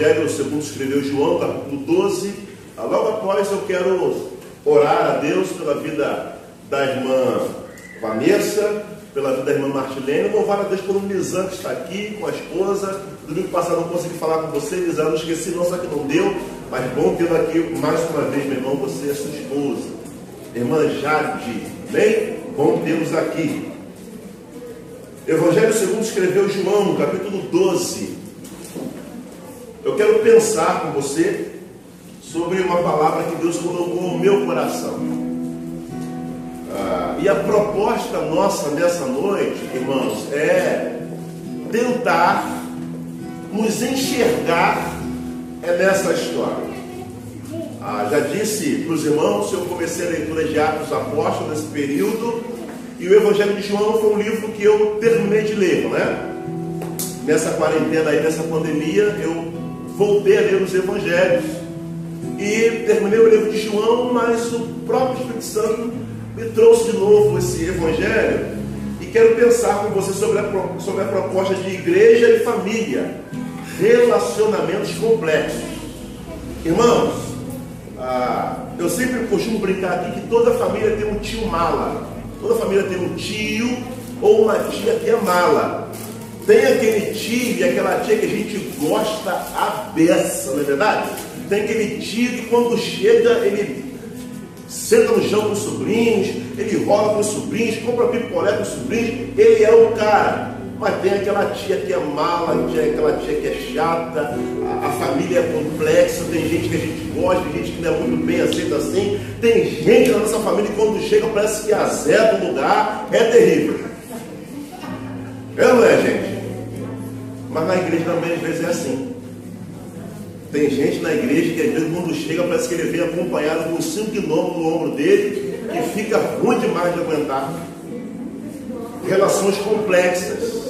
Evangelho segundo escreveu João, capítulo 12. Ah, logo após eu quero orar a Deus pela vida da irmã Vanessa, pela vida da irmã Martilene, louvar a Deus pelo Lisan que está aqui com a esposa. Domingo passado não consegui falar com você, Lisan, não esqueci, não, só que não deu, mas bom tê-lo aqui mais uma vez, meu irmão, você e a sua esposa. Irmã Jade, bem? Bom tê-los aqui. Evangelho segundo escreveu João, capítulo 12. Eu quero pensar com você sobre uma palavra que Deus colocou no meu coração. Ah, e a proposta nossa nessa noite, irmãos, é tentar nos enxergar é nessa história. Ah, já disse para os irmãos, eu comecei a leitura de Atos Apóstolos nesse período, e o Evangelho de João foi um livro que eu terminei de ler, né? Nessa quarentena aí, nessa pandemia, eu voltei a ler os Evangelhos. E terminei o livro de João, mas o próprio Espírito Santo me trouxe de novo esse Evangelho e quero pensar com você sobre a, sobre a proposta de igreja e família, relacionamentos complexos. Irmãos, ah, eu sempre costumo brincar aqui que toda família tem um tio mala, toda família tem um tio ou uma tia que é mala. Tem aquele tio e aquela tia que a gente gosta a beça, não é verdade? Tem aquele tio que quando chega ele senta no chão com os sobrinhos, ele rola com os sobrinhos, compra picolé com os sobrinhos, ele é o cara. Mas tem aquela tia que é mala, tem aquela tia que é chata, a, a, família é complexa, tem gente que a gente gosta, tem gente que não é muito bem aceita assim, tem gente na nossa família que quando chega parece que a Zé do lugar é terrível. É não é, gente? Mas na igreja também às vezes é assim. Tem gente na igreja que às vezes quando chega parece que ele vem acompanhado com cinco quilômetros no ombro dele e fica ruim demais de aguentar. Relações complexas.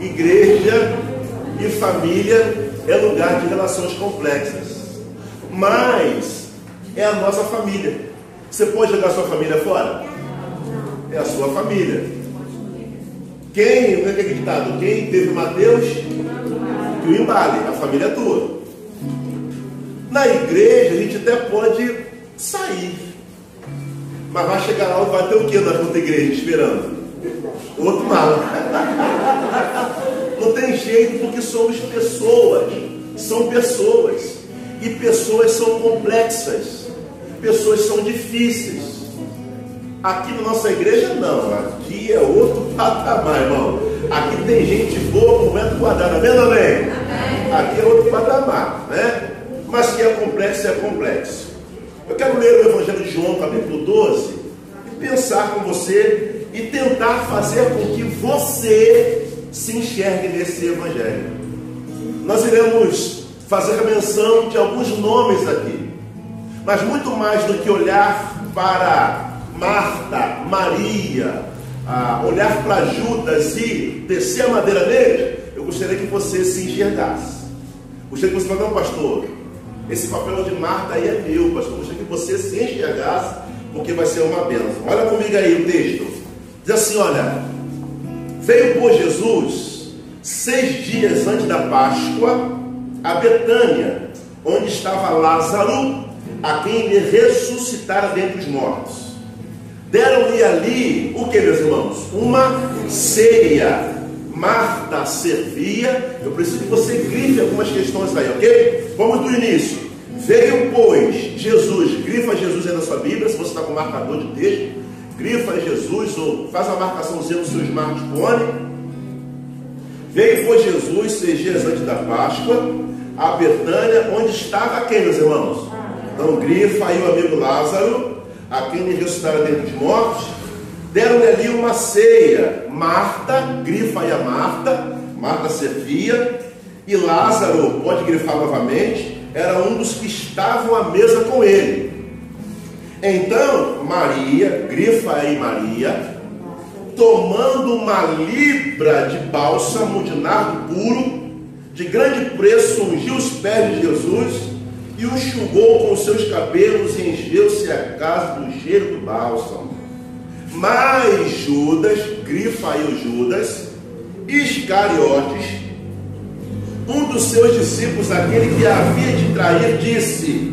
Igreja e família é lugar de relações complexas. Mas é a nossa família. Você pode jogar sua família fora? É a sua família. Quem, não é acreditado? Quem teve Mateus? Que o embale, a família é tua. Na igreja a gente até pode sair. Mas vai chegar lá e vai ter o que na outra igreja esperando? Outro mal. Não tem jeito porque somos pessoas. São pessoas. E pessoas são complexas. Pessoas são difíceis. Aqui na nossa igreja não. Aqui é outro patamar, irmão. Aqui tem gente boa por metro quadrado. Amém, amém? Aqui é outro patamar, né? mas que é complexo é complexo. Eu quero ler o Evangelho de João, capítulo 12, e pensar com você e tentar fazer com que você se enxergue nesse Evangelho. Nós iremos fazer a menção de alguns nomes aqui, mas muito mais do que olhar para Marta, Maria, olhar para Judas e descer a madeira dele, eu gostaria que você se enxergasse. Gostaria que você falasse, não, pastor, esse papel de Marta aí é meu, pastor. Gostaria que você se enxergasse, porque vai ser uma bênção. Olha comigo aí o texto. Diz assim: olha, veio por Jesus seis dias antes da Páscoa a Betânia, onde estava Lázaro, a quem ele ressuscitara dentre os mortos. Deram-lhe ali o que, meus irmãos? Uma ceia. Marta servia. Eu preciso que você grife algumas questões aí, ok? Vamos do início. Veio, pois, Jesus, grifa Jesus aí na sua Bíblia, se você está com marcador de texto, grifa Jesus, ou faz uma marcaçãozinha no seu smartphone. Veio, pois, Jesus, seis dias antes da Páscoa, a Betânia, onde estava quem, meus irmãos? Então, grifa aí o amigo Lázaro, a quem ele ressuscitara dentre os mortos, deram-lhe ali uma ceia. Marta, grifa aí a Marta, Marta servia, e Lázaro, pode grifar novamente, era um dos que estavam à mesa com ele. Então, Maria, grifa aí Maria, tomando uma libra de bálsamo de nardo puro, de grande preço, ungiu os pés de Jesus e o enxugou com seus cabelos e encheu-se a casa do cheiro do bálsamo. Mas Judas, grifa aí o Judas, Iscariotes, um dos seus discípulos, aquele que havia de trair, disse: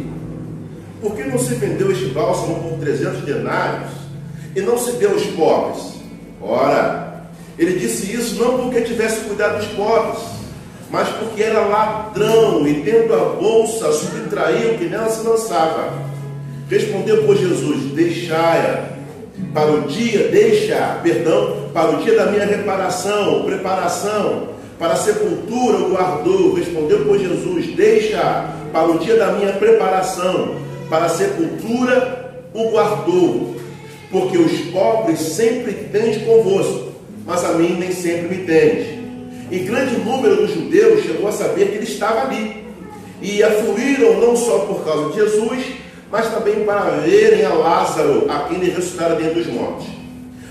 Por que não se vendeu este bálsamo por 300 denários e não se deu aos pobres? Ora, ele disse isso não porque tivesse cuidado dos pobres, mas porque era ladrão e, tendo a bolsa, subtraiu o que nela se lançava. Respondeu, por Jesus: Deixai-a para o dia, deixa, perdão, para o dia da minha reparação, preparação, para a sepultura o guardou, respondeu por Jesus, deixa para o dia da minha preparação, para a sepultura o guardou, porque os pobres sempre tens convosco, mas a mim nem sempre me tens. E grande número dos judeus chegou a saber que ele estava ali, e afluíram não só por causa de Jesus, mas também para verem a Lázaro, a quem ele ressuscitara dentre os mortos.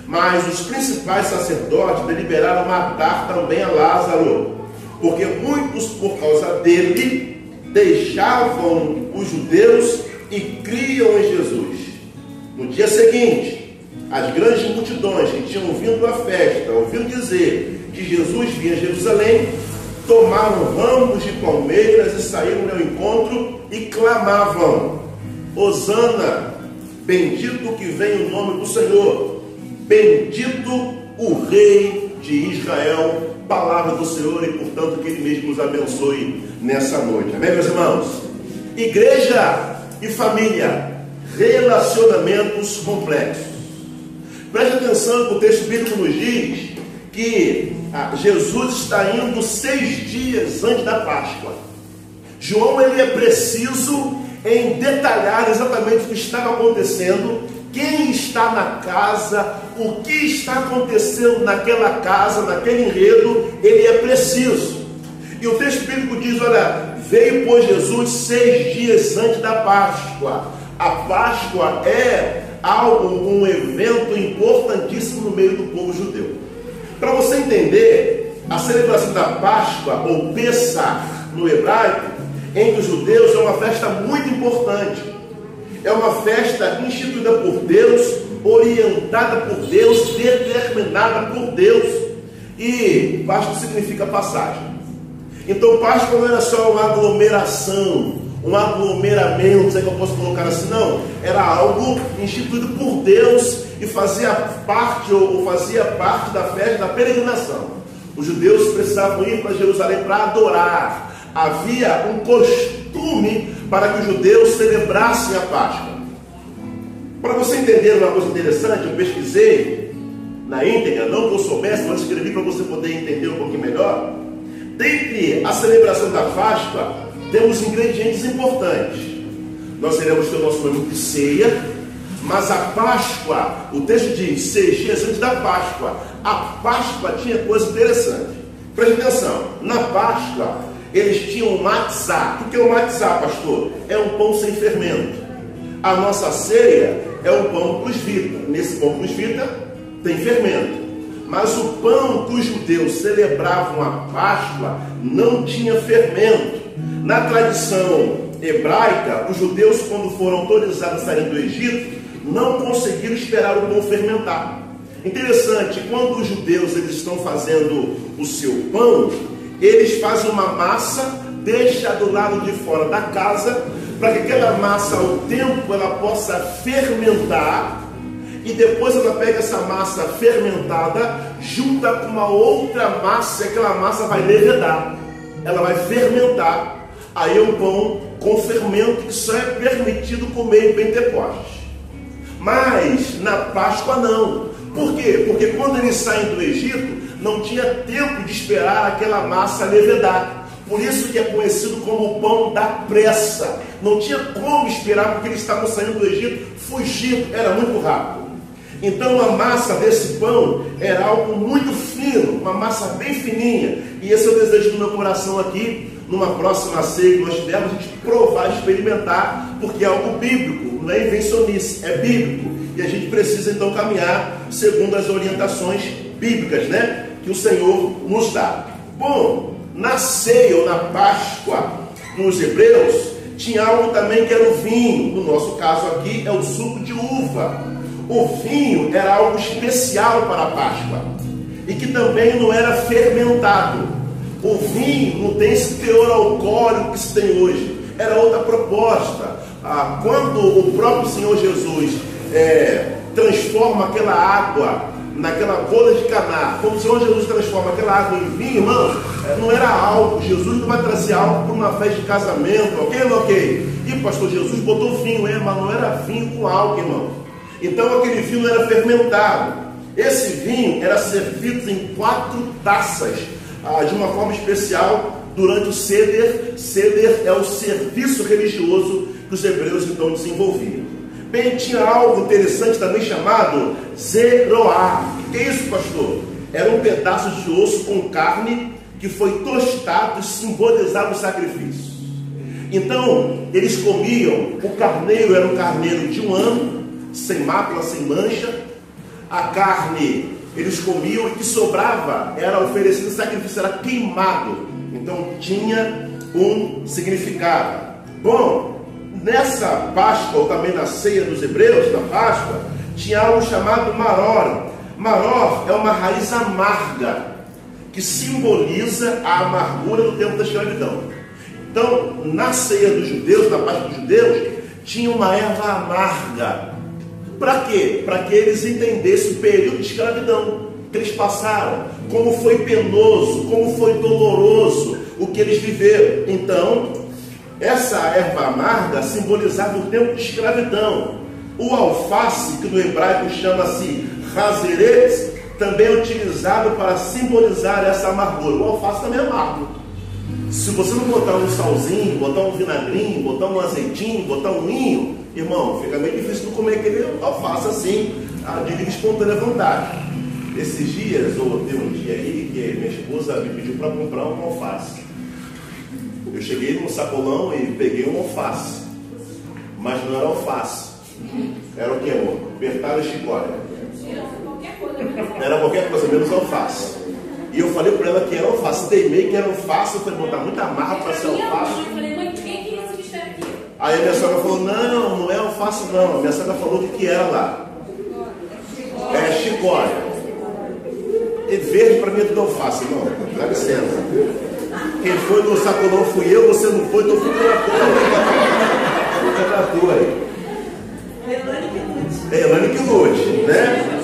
Mas os principais sacerdotes deliberaram matar também a Lázaro, porque muitos, por causa dele, deixavam os judeus e criam em Jesus. No dia seguinte, as grandes multidões que tinham vindo à festa, ouvindo dizer que Jesus vinha a Jerusalém, tomaram ramos de palmeiras e saíram ao encontro e clamavam: Hosana, bendito que vem o nome do Senhor, bendito o Rei de Israel, palavra do Senhor e portanto que Ele mesmo nos abençoe nessa noite. Amém, meus irmãos? Igreja e família, relacionamentos complexos. Preste atenção que o texto bíblico nos diz que ah, Jesus está indo seis dias antes da Páscoa. João ele é preciso em detalhar exatamente o que estava acontecendo, quem está na casa, o que está acontecendo naquela casa, naquele enredo, ele é preciso. E o texto bíblico diz: olha, veio por Jesus seis dias antes da Páscoa. A Páscoa é algo, um evento importantíssimo no meio do povo judeu. Para você entender, a celebração da Páscoa, ou Pessah no hebraico, entre os judeus é uma festa muito importante. É uma festa instituída por Deus, orientada por Deus, determinada por Deus. E Páscoa significa passagem. Então Páscoa não era só uma aglomeração, um aglomeramento, sei que eu posso colocar assim, não. Era algo instituído por Deus e fazia parte ou fazia parte da festa da peregrinação. Os judeus precisavam ir para Jerusalém para adorar, havia um costume para que os judeus celebrassem a Páscoa. Para você entender uma coisa interessante, eu pesquisei na íntegra, não que eu soubesse, mas escrevi para você poder entender um pouquinho melhor. Dentre a celebração da Páscoa, temos ingredientes importantes. Nós iremos ter o nosso nome de ceia, mas a Páscoa, o texto diz, seis dias antes da Páscoa, a Páscoa tinha coisa interessante. Preste atenção, na Páscoa eles tinham matzá. O que é o matzá, pastor? É um pão sem fermento. A nossa ceia é um pão plus vita. Nesse pão plus vita tem fermento. Mas o pão que os judeus celebravam a Páscoa não tinha fermento. Na tradição hebraica, os judeus, quando foram autorizados a sair do Egito, não conseguiram esperar o pão fermentar. Interessante, quando os judeus eles estão fazendo o seu pão, eles fazem uma massa, deixa do lado de fora da casa, para que aquela massa, ao tempo, ela possa fermentar, e depois ela pega essa massa fermentada, junta com uma outra massa, e aquela massa vai levedar, ela vai fermentar. Aí é um pão com fermento que só é permitido comer em Pentecostes. Mas na Páscoa não. Por quê? Porque quando eles saem do Egito, não tinha tempo de esperar aquela massa levedar. Por isso que é conhecido como o pão da pressa. Não tinha como esperar, porque eles estavam saindo do Egito fugindo, era muito rápido. Então a massa desse pão era algo muito fino, uma massa bem fininha. E esse é o desejo do meu coração aqui, numa próxima ceia que nós tivermos, a gente provar, experimentar, porque é algo bíblico, não é invencionice, é bíblico. E a gente precisa então caminhar segundo as orientações bíblicas, né? que o Senhor nos dá. Bom, na ceia ou na Páscoa dos hebreus, tinha algo também que era o vinho. No nosso caso aqui é o suco de uva. O vinho era algo especial para a Páscoa e que também não era fermentado. O vinho não tem esse teor alcoólico que se tem hoje. Era outra proposta. Ah, quando o próprio Senhor Jesus é, transforma aquela água naquela bola de caná, como o Senhor Jesus transforma aquela água em vinho, irmão, é, não era álcool. Jesus não vai trazer álcool para uma festa de casamento, ok ok? E pastor Jesus botou vinho, é, mas não era vinho com álcool, irmão. Então aquele vinho era fermentado. Esse vinho era servido em quatro taças, ah, de uma forma especial, durante o Seder. Seder é o serviço religioso que os hebreus então desenvolviam. Bem, tinha algo interessante também chamado zeroá. O que é isso, pastor? Era um pedaço de osso com carne que foi tostado e simbolizava o sacrifício. Então, eles comiam, o carneiro era um carneiro de um ano, sem mácula, sem mancha. A carne eles comiam e que sobrava era oferecido sacrifício, era queimado. Então tinha um significado. Bom, nessa Páscoa, ou também na ceia dos hebreus, na Páscoa, tinha algo chamado maror. Maror é uma raiz amarga que simboliza a amargura do tempo da escravidão. Então, na ceia dos judeus, na Páscoa dos judeus, tinha uma erva amarga. Para quê? Para que eles entendessem o período de escravidão que eles passaram, como foi penoso, como foi doloroso o que eles viveram. Então, essa erva amarga simbolizava o tempo de escravidão. O alface, que no hebraico chama-se razeret, também é utilizado para simbolizar essa amargura. O alface também é amargo. Se você não botar um salzinho, botar um vinagrinho, botar um azeitinho, botar um vinho, irmão, fica meio difícil de comer aquele alface assim, de livre espontânea vontade. Esses dias, ou teve um dia aí, que minha esposa me pediu para comprar um alface. Eu cheguei no sacolão e peguei um alface. Mas não era alface. Era o que, amor? Bertalha e chicória. Era qualquer coisa, menos alface. E eu falei para ela que era alface. Teimei que era alface. Eu falei, botar muita marra para ser alface. Eu falei, mãe, quem que é esse aqui? Aí a minha sogra falou, não, não é alface não. A minha sogra falou o que, que era lá. É chicória. E verde para mim é tudo alface, não. Dá licença. Quem foi no sacolão fui eu, você não foi, então fui pela tua. Fica na tua aí. É Elane que lute, né?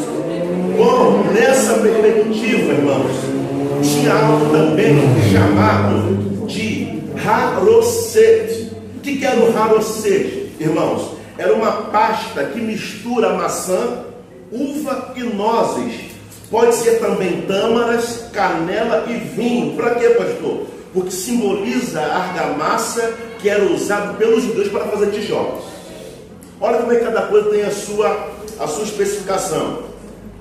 Bom, nessa perspectiva, irmãos, tinha algo também chamado de Haroset. O que era o Haroset, irmãos? Era uma pasta que mistura maçã, uva e nozes Pode ser também tâmaras, canela e vinho. Para quê, pastor? Porque simboliza a argamassa que era usada pelos judeus para fazer tijolos. Olha como é que cada coisa tem a sua, a sua especificação.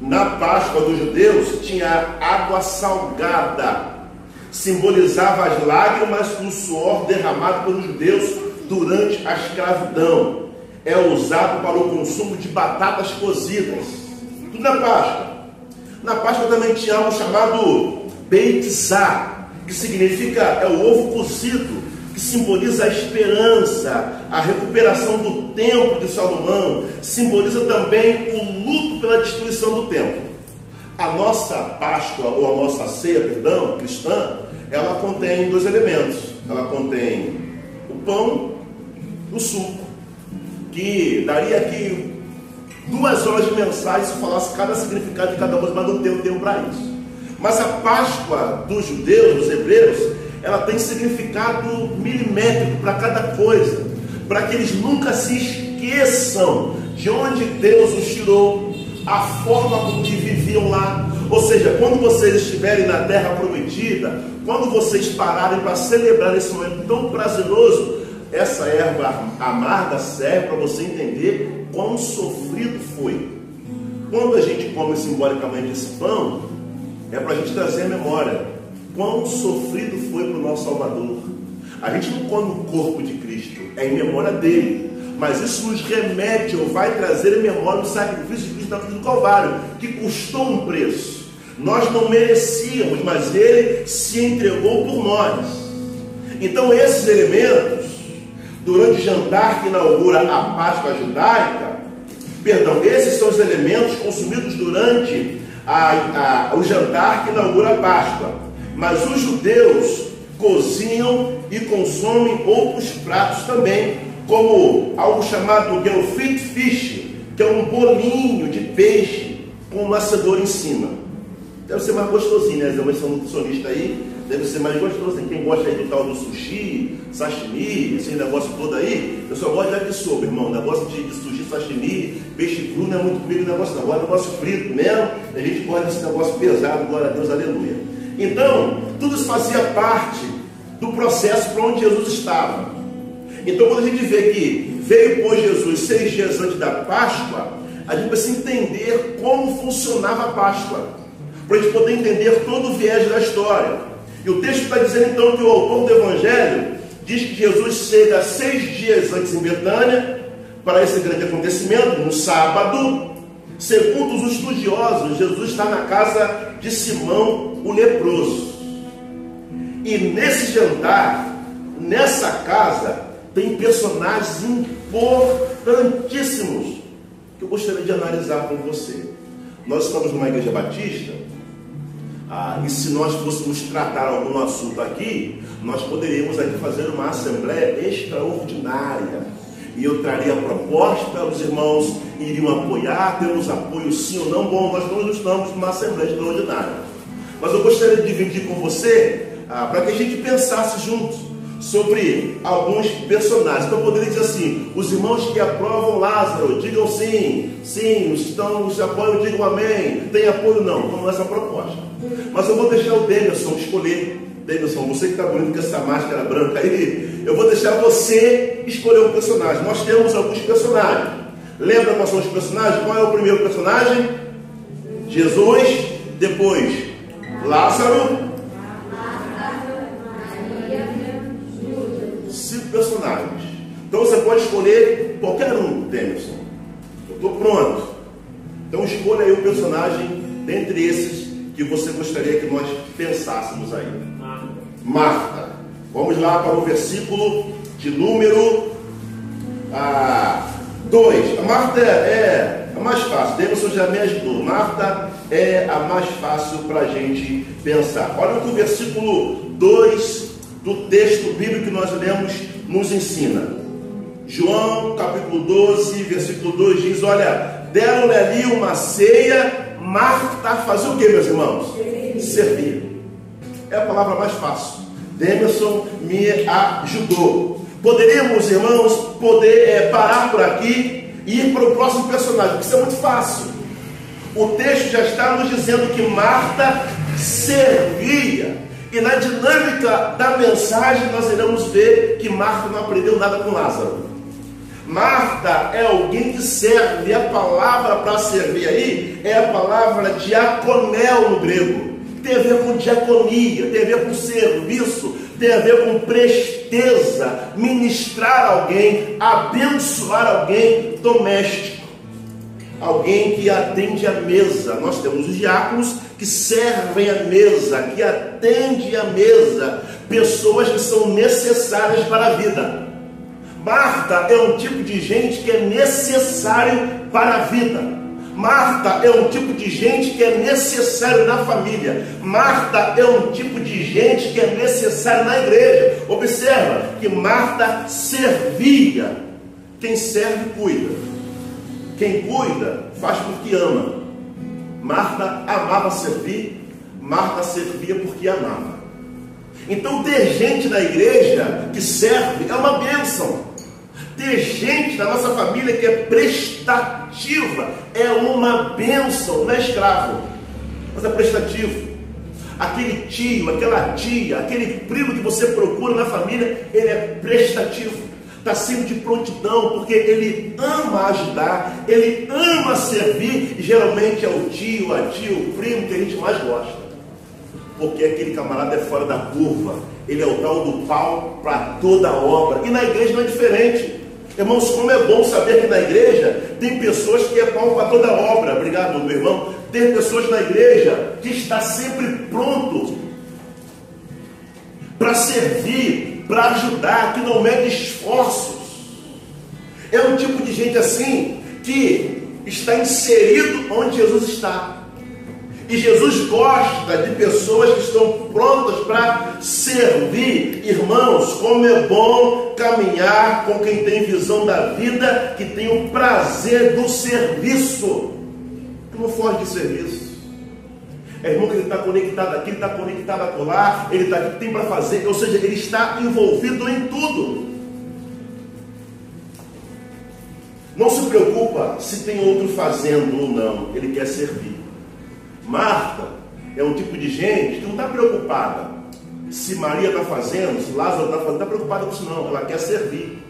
Na Páscoa dos judeus tinha água salgada, simbolizava as lágrimas do suor derramado pelos judeus durante a escravidão. É usado para o consumo de batatas cozidas. Tudo na Páscoa. Na Páscoa também tinha algo chamado Beitzá, que significa é o ovo cozido, que simboliza a esperança, a recuperação do templo de Salomão, simboliza também o luto pela destruição do templo. A nossa Páscoa, ou a nossa ceia, perdão, cristã, ela contém dois elementos. Ela contém o pão e o suco, que daria aqui duas horas de mensagem se falasse cada significado de cada coisa, mas não tem tempo para isso. Mas a Páscoa dos judeus, dos hebreus, ela tem significado milimétrico para cada coisa, para que eles nunca se esqueçam de onde Deus os tirou, a forma com que viviam lá. Ou seja, quando vocês estiverem na terra prometida, quando vocês pararem para celebrar esse momento tão prazeroso, essa erva amarga serve para você entender quão sofrido foi. Quando a gente come simbolicamente esse pão, é para a gente trazer a memória quão sofrido foi para o nosso Salvador. A gente não come o corpo de Cristo, é em memória dele. Mas isso nos remete ou vai trazer em memória o sacrifício de Cristo na cruz do Calvário, que custou um preço. Nós não merecíamos, mas ele se entregou por nós. Então, esses elementos durante o jantar que inaugura a Páscoa judaica, perdão, esses são os elementos consumidos durante a, a, o jantar que inaugura a Páscoa. Mas os judeus cozinham e consomem outros pratos também, como algo chamado gefilte fish, que é um bolinho de peixe com cenoura em cima. Deve ser mais gostosinho, né? Mas são nutricionista aí, deve ser mais gostoso. Quem gosta aí do tal do sushi, sashimi, esse negócio todo aí. Eu só gosto de sopa, irmão. Negócio de, de sushi, sashimi, peixe cru não é muito comigo negócio não. Agora negócio frito mesmo. A gente gosta desse negócio pesado, glória a Deus, aleluia. Então, tudo isso fazia parte do processo para onde Jesus estava. Então, quando a gente vê que veio por Jesus seis dias antes da Páscoa, a gente precisa entender como funcionava a Páscoa, para a gente poder entender todo o viés da história. E o texto está dizendo então que o autor do Evangelho diz que Jesus chega seis dias antes em Betânia para esse grande acontecimento, no sábado. Segundo os estudiosos, Jesus está na casa de Simão o leproso. E nesse jantar, nessa casa, tem personagens importantíssimos que eu gostaria de analisar com você. Nós estamos numa igreja batista, ah, e se nós fôssemos tratar algum assunto aqui, nós poderíamos aqui fazer uma assembleia extraordinária. E eu traria a proposta, os irmãos iriam apoiar, temos apoio sim ou não. Bom, nós não estamos numa assembleia extraordinária. Mas eu gostaria de dividir com você ah, para que a gente pensasse juntos sobre alguns personagens. Então eu poderia dizer assim: os irmãos que aprovam Lázaro, digam sim, sim, os estão os apoiam, digam amém. Tem apoio não, é essa proposta. Mas eu vou deixar o Denilson escolher. Denilson, você que está bonito com essa máscara branca aí, eu vou deixar você escolher um personagem. Nós temos alguns personagens. Lembra quais são os personagens? Qual é o primeiro personagem? Jesus, depois Lázaro, personagens. Então você pode escolher qualquer um, Denison. Eu estou pronto. Então escolha aí o personagem dentre esses que você gostaria que nós pensássemos aí. Marta. Vamos lá para o versículo de número 2. Ah, a Marta é, a mais fácil. Denison já me ajudou. Marta é a mais fácil para a gente pensar. Olha o que o versículo 2 do texto bíblico que nós lemos nos ensina. João capítulo 12, versículo 2 diz: Olha, deram-lhe ali uma ceia, Marta fazia o que, meus irmãos? Servir. É a palavra mais fácil. Demerson me ajudou. Poderíamos, irmãos, poder é, parar por aqui e ir para o próximo personagem, porque isso é muito fácil. O texto já está nos dizendo que Marta servia. E na dinâmica da mensagem nós iremos ver que Marta não aprendeu nada com Lázaro. Marta é alguém que serve, e a palavra para servir aí é a palavra diaconel no grego. Tem a ver com diaconia, tem a ver com serviço, tem a ver com presteza, ministrar alguém, abençoar alguém doméstico alguém que atende a mesa. Nós temos os diáconos que servem a mesa, que atendem a mesa, pessoas que são necessárias para a vida. Marta é um tipo de gente que é necessário para a vida. Marta é um tipo de gente que é necessário na família. Marta é um tipo de gente que é necessário na igreja. Observa que Marta servia. Quem serve, cuida. Quem cuida faz porque ama. Marta amava servir, Marta servia porque amava. Então, ter gente na igreja que serve é uma bênção. Ter gente na nossa família que é prestativa é uma bênção, não é escravo, mas é prestativo. Aquele tio, aquela tia, aquele primo que você procura na família, ele é prestativo está sempre de prontidão, porque ele ama ajudar, ele ama servir, e geralmente é o tio, a tia, o primo que a gente mais gosta. Porque aquele camarada é fora da curva, ele é o tal do pau para toda obra, e na igreja não é diferente. Irmãos, como é bom saber que na igreja tem pessoas que é pau para toda obra. Obrigado, meu irmão. Tem pessoas na igreja que está sempre pronto para servir, para ajudar, que não mede esforços. É um tipo de gente assim que está inserido onde Jesus está. E Jesus gosta de pessoas que estão prontas para servir. Irmãos, como é bom caminhar com quem tem visão da vida, que tem o prazer do serviço. Não foge de serviço. É irmão que ele está conectado aqui, ele está conectado lá, ele está aqui, tem para fazer, ou seja, ele está envolvido em tudo. Não se preocupa se tem outro fazendo ou não, ele quer servir. Marta é um tipo de gente que não está preocupada se Maria está fazendo, se Lázaro está fazendo, não está preocupada com isso não, ela quer servir.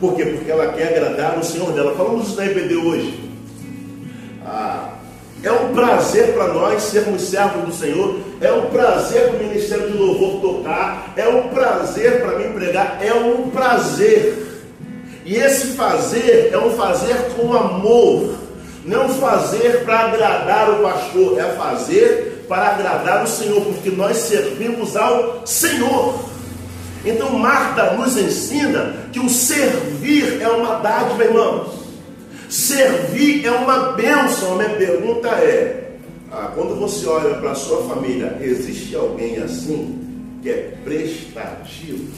Por quê? Porque ela quer agradar o Senhor dela. Falamos isso na EPD hoje. Ah, é um prazer para nós sermos servos do Senhor. É um prazer para o ministério de louvor tocar. É um prazer para mim pregar. É um prazer. E esse fazer é um fazer com amor. Não fazer para agradar o pastor. É fazer para agradar o Senhor. Porque nós servimos ao Senhor. Então Marta nos ensina que o servir é uma dádiva, irmãos. Servir é uma bênção. A minha pergunta é: ah, quando você olha para a sua família, existe alguém assim que é prestativo?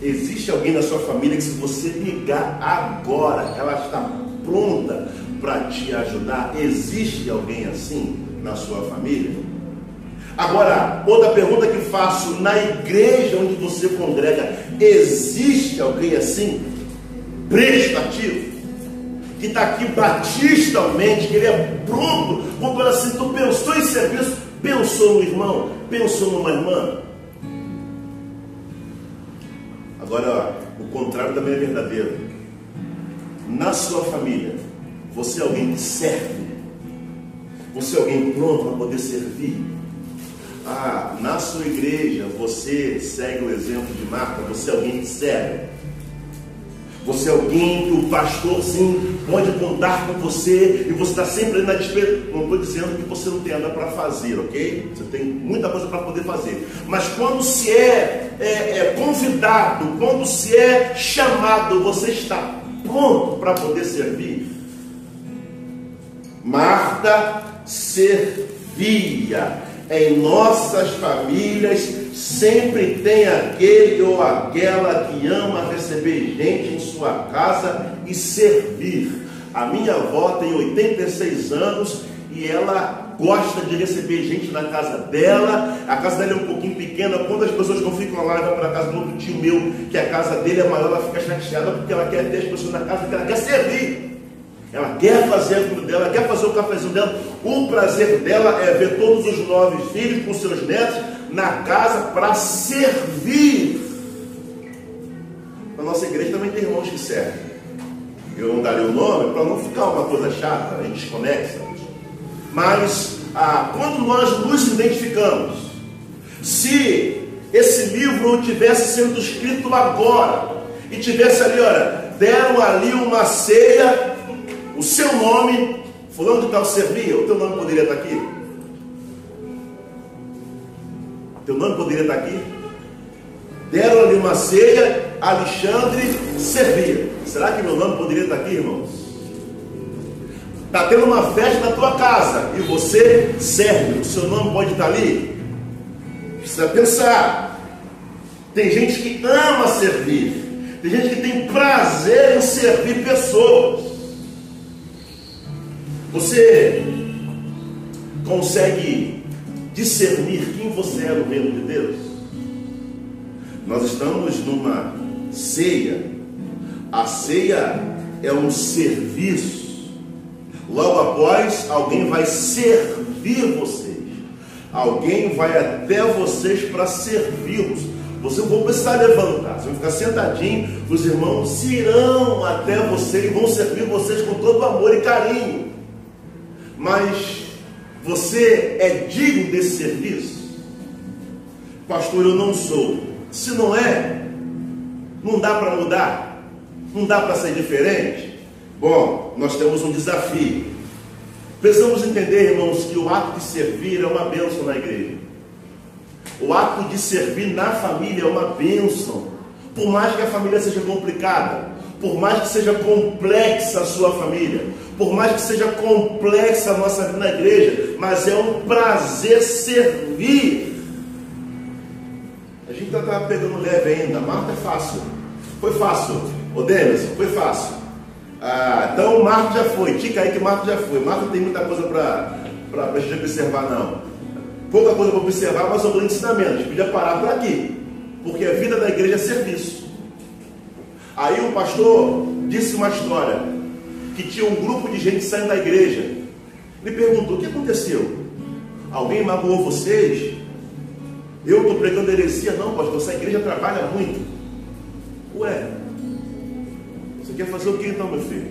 Existe alguém na sua família que, se você ligar agora, ela está pronta para te ajudar? Existe alguém assim na sua família? Agora, outra pergunta que faço: na igreja onde você congrega, existe alguém assim? Prestativo? que está aqui batistalmente, que ele é pronto, quando assim, tu pensou em serviço, pensou no irmão, pensou numa irmã. Agora, o contrário também é verdadeiro. Na sua família, você é alguém que serve. Você é alguém pronto para poder servir. Ah, na sua igreja, você segue o exemplo de Marta, você é alguém que serve. Você é alguém que o pastor sim pode contar com você e você está sempre na despesa. Não estou dizendo que você não tem nada para fazer, ok? Você tem muita coisa para poder fazer. Mas quando se é, é, é convidado, quando se é chamado, você está pronto para poder servir. Marta servia em nossas famílias sempre tem aquele ou aquela que ama receber gente em sua casa e servir. A minha avó tem 86 anos e ela gosta de receber gente na casa dela. A casa dela é um pouquinho pequena. Quando as pessoas não ficam lá, vai para a casa do outro tio meu, que a casa dele é maior, ela fica chateada porque ela quer ter as pessoas na casa, porque ela quer servir. Ela quer fazer aquilo dela, quer fazer o cafezinho dela. O prazer dela é ver todos os nove filhos com seus netos na casa para servir. Na nossa igreja também tem irmãos que servem. Eu não darei o nome para não ficar uma coisa chata, a gente desconexa. Mas ah, quando nós nos identificamos, se esse livro tivesse sendo escrito agora, e tivesse ali, olha, deram ali uma ceia, o seu nome, fulano de tal servia, o teu nome poderia estar aqui? Teu nome poderia estar aqui? Deram ali uma ceia, Alexandre servia. Será que meu nome poderia estar aqui, irmãos? Está tendo uma festa na tua casa e você serve, o seu nome pode estar ali? Precisa pensar. Tem gente que ama servir, tem gente que tem prazer em servir pessoas. Você consegue discernir quem você é no reino de Deus. Nós estamos numa ceia. A ceia é um serviço. Logo após, alguém vai servir vocês. Alguém vai até vocês para servi-los. Vocês vão precisar levantar, vocês vão ficar sentadinhos, os irmãos irão até você e vão servir vocês com todo amor e carinho. Mas você é digno desse serviço? Pastor, eu não sou. Se não é, não dá para mudar? Não dá para ser diferente? Bom, nós temos um desafio. Precisamos entender, irmãos, que o ato de servir é uma bênção na igreja. O ato de servir na família é uma bênção. Por mais que a família seja complicada, por mais que seja complexa a sua família, por mais que seja complexa a nossa vida na igreja, mas é um prazer servir. A gente está pegando leve ainda, Marta é fácil. Foi fácil. Ô Denis, foi fácil. Ah, então Marta já foi. Tica aí que Marta já foi. Marta tem muita coisa para a gente observar, não. Pouca coisa para observar, mas um grande ensinamento. A gente podia parar por aqui. Porque a vida da igreja é serviço. Aí o pastor disse uma história que tinha um grupo de gente saindo da igreja. Ele perguntou: o que aconteceu? Alguém magoou vocês? Eu estou pregando heresia? Não, pastor, essa igreja trabalha muito. Ué, você quer fazer o que então, meu filho?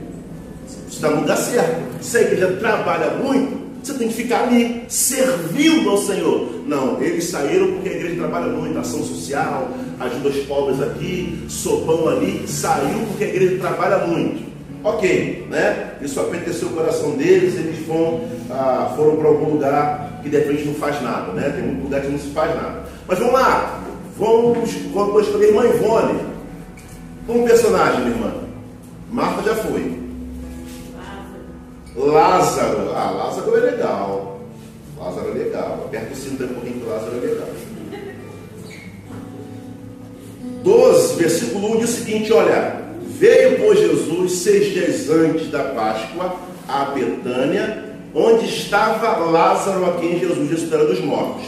Você está no lugar certo. Se a igreja trabalha muito, você tem que ficar ali, servindo ao Senhor. Não, eles saíram porque a igreja trabalha muito, ação social, ajuda os pobres aqui, sopão ali, saiu porque a igreja trabalha muito. Ok, né? Isso apeteceu o coração deles, eles foram, ah, foram para algum lugar que de repente não faz nada, né? Tem muito lugar que não se faz nada. Mas vamos lá, vamos, vamos escolher irmã Ivone. Um personagem, minha irmã. Marta já foi. Lázaro. Ah, Lázaro é legal. Lázaro é legal. Aperta o cinto um pouquinho que Lázaro é legal. 12, versículo 1 diz o seguinte: olha, veio por Jesus seis dias antes da Páscoa a Betânia, onde estava Lázaro, a quem Jesus ressuscitou dos mortos.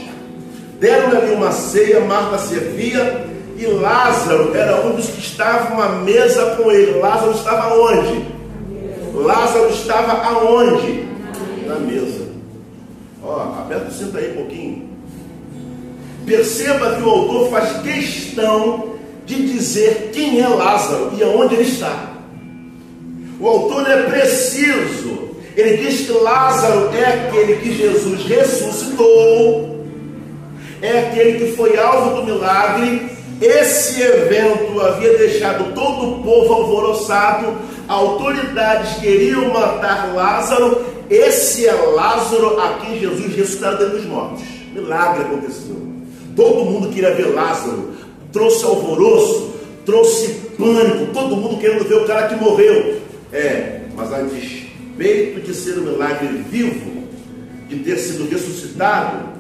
Deram-lhe uma ceia, Marta servia e Lázaro era um dos que estavam à mesa com ele. Lázaro estava onde? Lázaro estava aonde? Na mesa. Ó, aperta o cinto aí um pouquinho. Perceba que o autor faz questão de dizer quem é Lázaro e aonde ele está. O autor é preciso. Ele diz que Lázaro é aquele que Jesus ressuscitou, é aquele que foi alvo do milagre esse evento havia deixado todo o povo alvoroçado, autoridades queriam matar Lázaro. Esse é Lázaro a quem Jesus ressuscitou dentre os mortos. Milagre aconteceu. Todo mundo queria ver Lázaro. Trouxe alvoroço, trouxe pânico. Todo mundo querendo ver o cara que morreu. É, mas a despeito de ser um milagre vivo, de ter sido ressuscitado,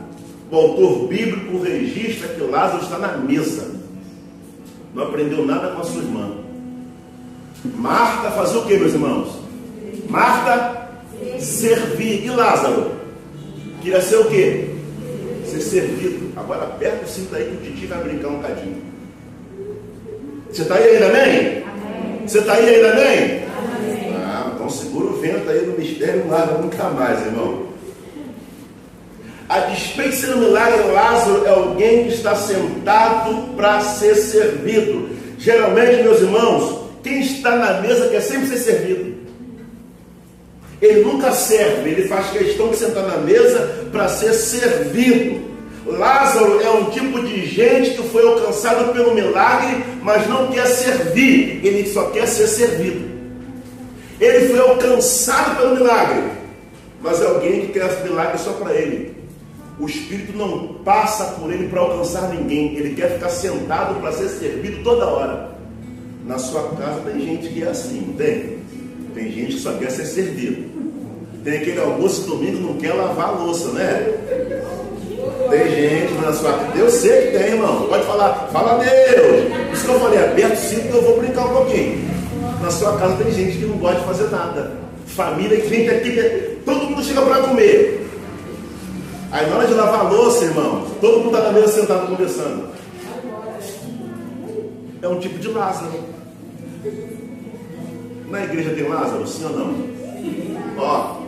o autor bíblico registra que Lázaro está na mesa não aprendeu nada com a sua irmã. Marta fazia o que, meus irmãos? Marta servir. E Lázaro? Queria ser o que? Ser servido. Agora aperta o cinto aí que o Titi vai brincar um cadinho. Você está aí ainda, amém? Você está aí ainda, amém? Ah, então segura o vento aí no mistério, não larga nunca mais, irmão. A ser um milagre, Lázaro é alguém que está sentado para ser servido. Geralmente, meus irmãos, quem está na mesa quer sempre ser servido. Ele nunca serve, ele faz questão de sentar na mesa para ser servido. Lázaro é um tipo de gente que foi alcançado pelo milagre, mas não quer servir, ele só quer ser servido. Ele foi alcançado pelo milagre, mas é alguém que quer milagre só para ele. O Espírito não passa por ele para alcançar ninguém, ele quer ficar sentado para ser servido toda hora. Na sua casa tem gente que é assim, tem? Tem gente que só quer ser servido. Tem aquele almoço domingo não quer lavar a louça, né? Tem gente na sua casa. Eu sei que tem, irmão. Pode falar, fala Deus. Isso que eu falei, aperto o cinto que eu vou brincar um pouquinho. Na sua casa tem gente que não gosta de fazer nada. Família que vem aqui, todo mundo chega para comer. Aí na hora de lavar a louça, irmão, todo mundo está na mesa sentado conversando. É um tipo de Lázaro. Na igreja tem Lázaro, sim ou não? Ó.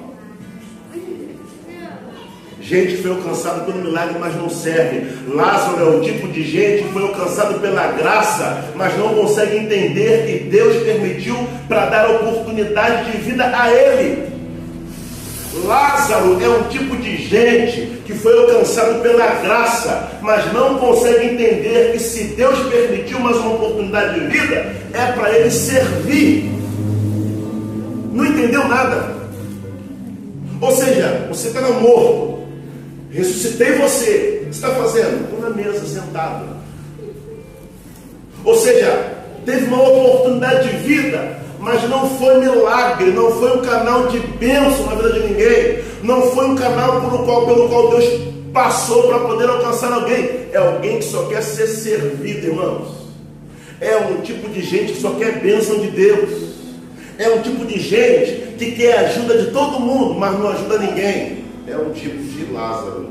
Gente foi alcançado pelo milagre, mas não serve. Lázaro é o tipo de gente que foi alcançado pela graça, mas não consegue entender que Deus permitiu para dar oportunidade de vida a ele. Lázaro é um tipo de gente que foi alcançado pela graça, mas não consegue entender que se Deus permitiu mais uma oportunidade de vida, é para ele servir. Não entendeu nada. Ou seja, você está morto, ressuscitei você. O que está fazendo? Estou na mesa sentado. Ou seja, teve uma oportunidade de vida, mas não foi milagre, não foi um canal de bênção na vida de ninguém, não foi um canal pelo qual, pelo qual Deus passou para poder alcançar alguém. É alguém que só quer ser servido, irmãos. É um tipo de gente que só quer bênção de Deus. É um tipo de gente que quer ajuda de todo mundo, mas não ajuda ninguém. É um tipo de Lázaro.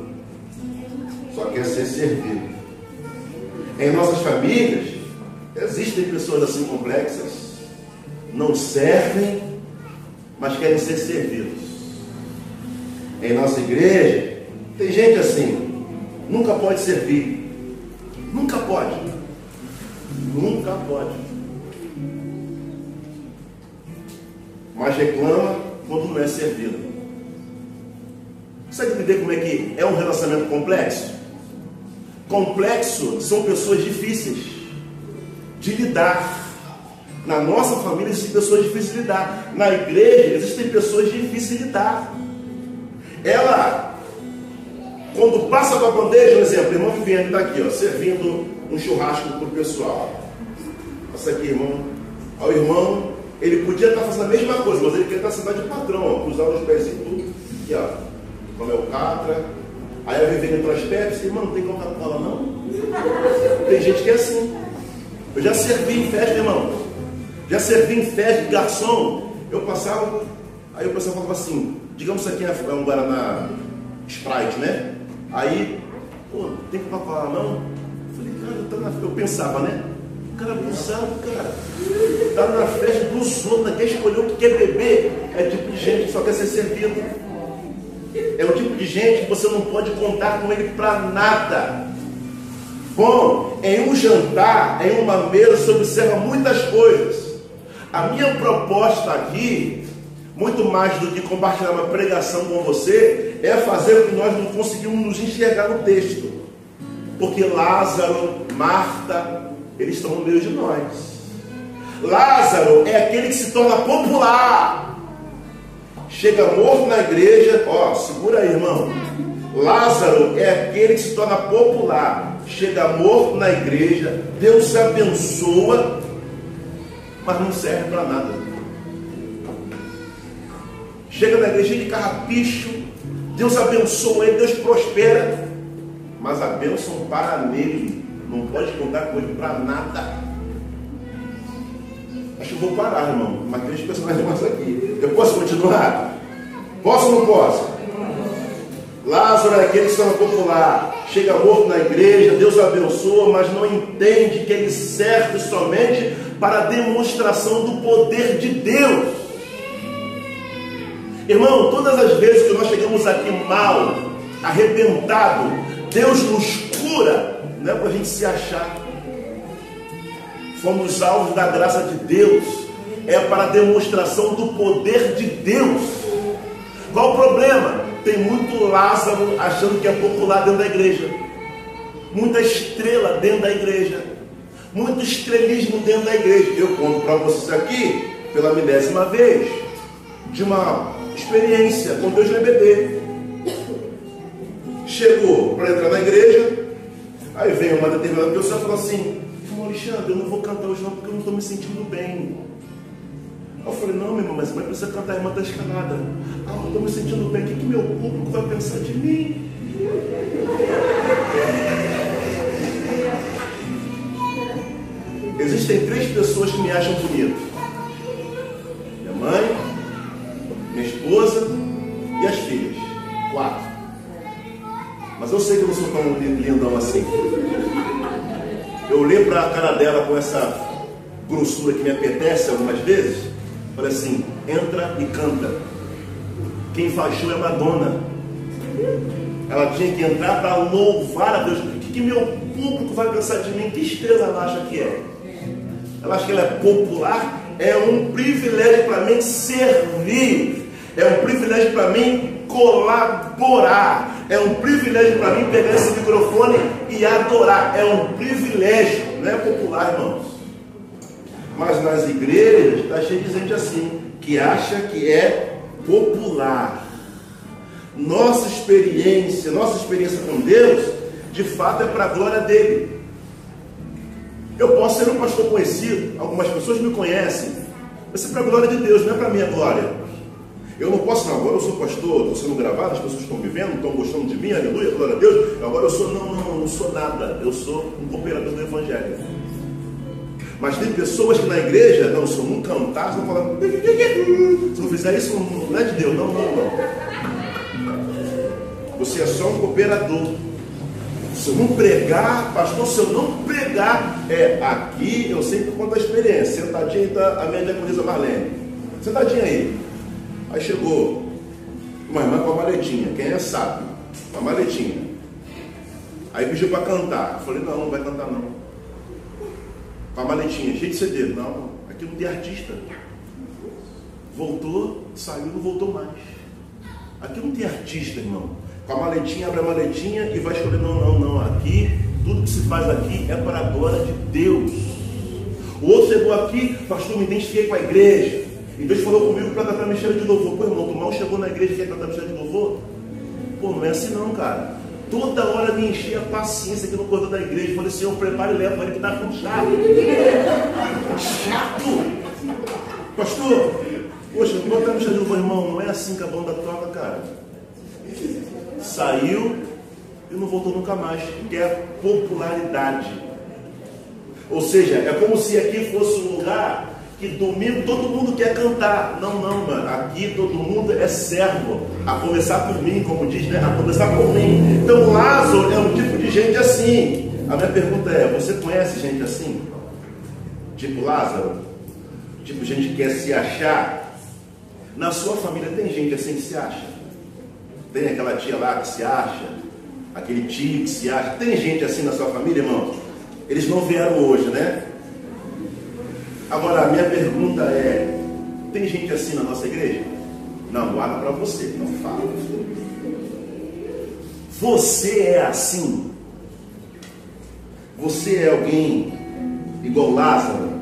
Só quer ser servido. Em nossas famílias, existem pessoas assim complexas. Não servem, mas querem ser servidos. Em nossa igreja, tem gente assim. Nunca pode servir. Nunca pode. Nunca pode. Mas reclama quando não é servido. Consegue entender como é que é um relacionamento complexo? Complexo são pessoas difíceis de lidar. Na nossa família existem pessoas difíceis de lidar. Na igreja existem pessoas difíceis de lidar. Ela, quando passa com a bandeja, por exemplo, irmão Viviane está aqui, ó, servindo um churrasco para o pessoal. Passa aqui, irmão. Ao irmão, ele podia estar fazendo a mesma coisa, mas ele quer estar sentado de patrão, ó, cruzar os pés e tudo. Aqui, ó. Como é o catra. Aí a Viviane traz Pepsi, irmão, não tem Coca-Cola não? Tem gente que é assim. Eu já servi em festa, irmão. Já servi em festa de garçom. Eu passava, aí o pessoal falava assim, digamos que aqui é um Guaraná Sprite, né? Aí, pô, tem Coca-Cola não? Eu falei, cara, eu, na... eu pensava, né? O cara abusado, cara. Tá na festa dos outros, quer escolher o que quer beber. É tipo de gente que só quer ser servido. É o tipo de gente que você não pode contar com ele para nada. Bom, em um jantar, em uma mesa, se observa muitas coisas. A minha proposta aqui, muito mais do que compartilhar uma pregação com você, é fazer o que nós não conseguimos nos enxergar no texto. Porque Lázaro, Marta, eles estão no meio de nós. Lázaro é aquele que se torna popular. Chega morto na igreja, ó, segura aí, irmão. Lázaro é aquele que se torna popular. Chega morto na igreja, Deus se abençoa, mas não serve para nada. Chega na igreja de carrapicho, Deus abençoa ele, Deus prospera, mas a bênção para nele, não pode contar com ele para nada. Acho que vou parar, irmão. Mas tem personagens mais aqui. Eu posso continuar? Posso ou não posso? Lázaro é aquele que popular, chega morto na igreja, Deus abençoa, mas não entende que ele serve somente para a demonstração do poder de Deus. Irmão, todas as vezes que nós chegamos aqui mal, arrebentado, Deus nos cura, não é para a gente se achar. Fomos alvos da graça de Deus, é para a demonstração do poder de Deus. Qual o problema? Tem muito Lázaro achando que é popular dentro da igreja, muita estrela dentro da igreja, muito estrelismo dentro da igreja. Eu conto para vocês aqui, pela milésima vez, de uma experiência com Deus no EBD. Chegou para entrar na igreja, aí vem uma determinada pessoa e fala assim: Alexandre, eu não vou cantar hoje não porque eu não estou me sentindo bem. Eu falei, não, meu irmão, mas vai precisar cantar a irmã da escalada. Ah, eu estou me sentindo bem, o que, que meu público vai pensar de mim? Existem três pessoas que me acham bonito: minha mãe, minha esposa e as filhas. Quatro. Mas eu sei que eu não sou tão lindão assim. Eu olhei para a cara dela com essa grossura que me apetece algumas vezes. Falei assim: entra e canta. Quem faz show é Madonna. Ela tinha que entrar para louvar a Deus. O que, que meu público vai pensar de mim? Que estrela ela acha que é? Ela acha que ela é popular? É um privilégio para mim servir. É um privilégio para mim colaborar. É um privilégio para mim pegar esse microfone e adorar. É um privilégio. Não é popular, irmãos. Mas nas igrejas está cheio de gente assim, que acha que é popular. Nossa experiência, nossa experiência com Deus, de fato é para a glória dele. Eu posso ser um pastor conhecido, algumas pessoas me conhecem, mas é para a glória de Deus, não é para a minha glória. Eu não posso, não, agora eu sou pastor, estou sendo gravado, as pessoas estão me vendo, estão gostando de mim, aleluia, glória a Deus. Agora eu sou, não, não, não, não sou nada, eu sou um cooperador do Evangelho. Mas tem pessoas que na igreja, não, se eu não cantar, vão falar, se não fizer isso, não é de Deus, não, não, não. Você é só um cooperador. Se eu não pregar, pastor, se eu não pregar, é aqui eu sempre conto a experiência. Sentadinha aí tá a minha diaconisa Marlene. Sentadinha aí. Aí chegou uma irmã com uma maletinha, quem é sabe, uma maletinha. Aí pediu para cantar. Eu falei, não, não vai cantar não. Com a maletinha, cheio de CD. Não, aqui não tem artista. Voltou, saiu, não voltou mais. Aqui não tem artista, irmão com a maletinha, abre a maletinha e vai escolher, não, não, não, aqui, tudo que se faz aqui é para a glória de Deus. O outro chegou aqui, pastor, me identifiquei com a igreja. E Deus falou comigo para cantar me cheiro de louvor. Pô, irmão, tu mal chegou na igreja e quer cantar me cheiro de louvor? Pô, não é assim não, cara. Toda hora me enchia a paciência aqui no corredor da igreja. Falei, Senhor, prepare e leva ele que está com chato. Chato! Pastor, poxa, cantar me cheiro de irmão. Não é assim que a banda toca, cara saiu e não voltou nunca mais, que é popularidade. Ou seja, é como se aqui fosse um lugar que domingo todo mundo quer cantar. Não, não, mano. Aqui todo mundo é servo. A começar por mim, como diz, né? A começar por mim. Então Lázaro é um tipo de gente assim. A minha pergunta é: você conhece gente assim? Tipo Lázaro? Tipo gente que quer se achar? Na sua família tem gente assim que se acha? Tem aquela tia lá que se acha, aquele tio que se acha. Tem gente assim na sua família, irmão? Eles não vieram hoje, né? Agora, a minha pergunta é: tem gente assim na nossa igreja? Não, guarda para você, não fala. Você é assim? Você é alguém igual Lázaro?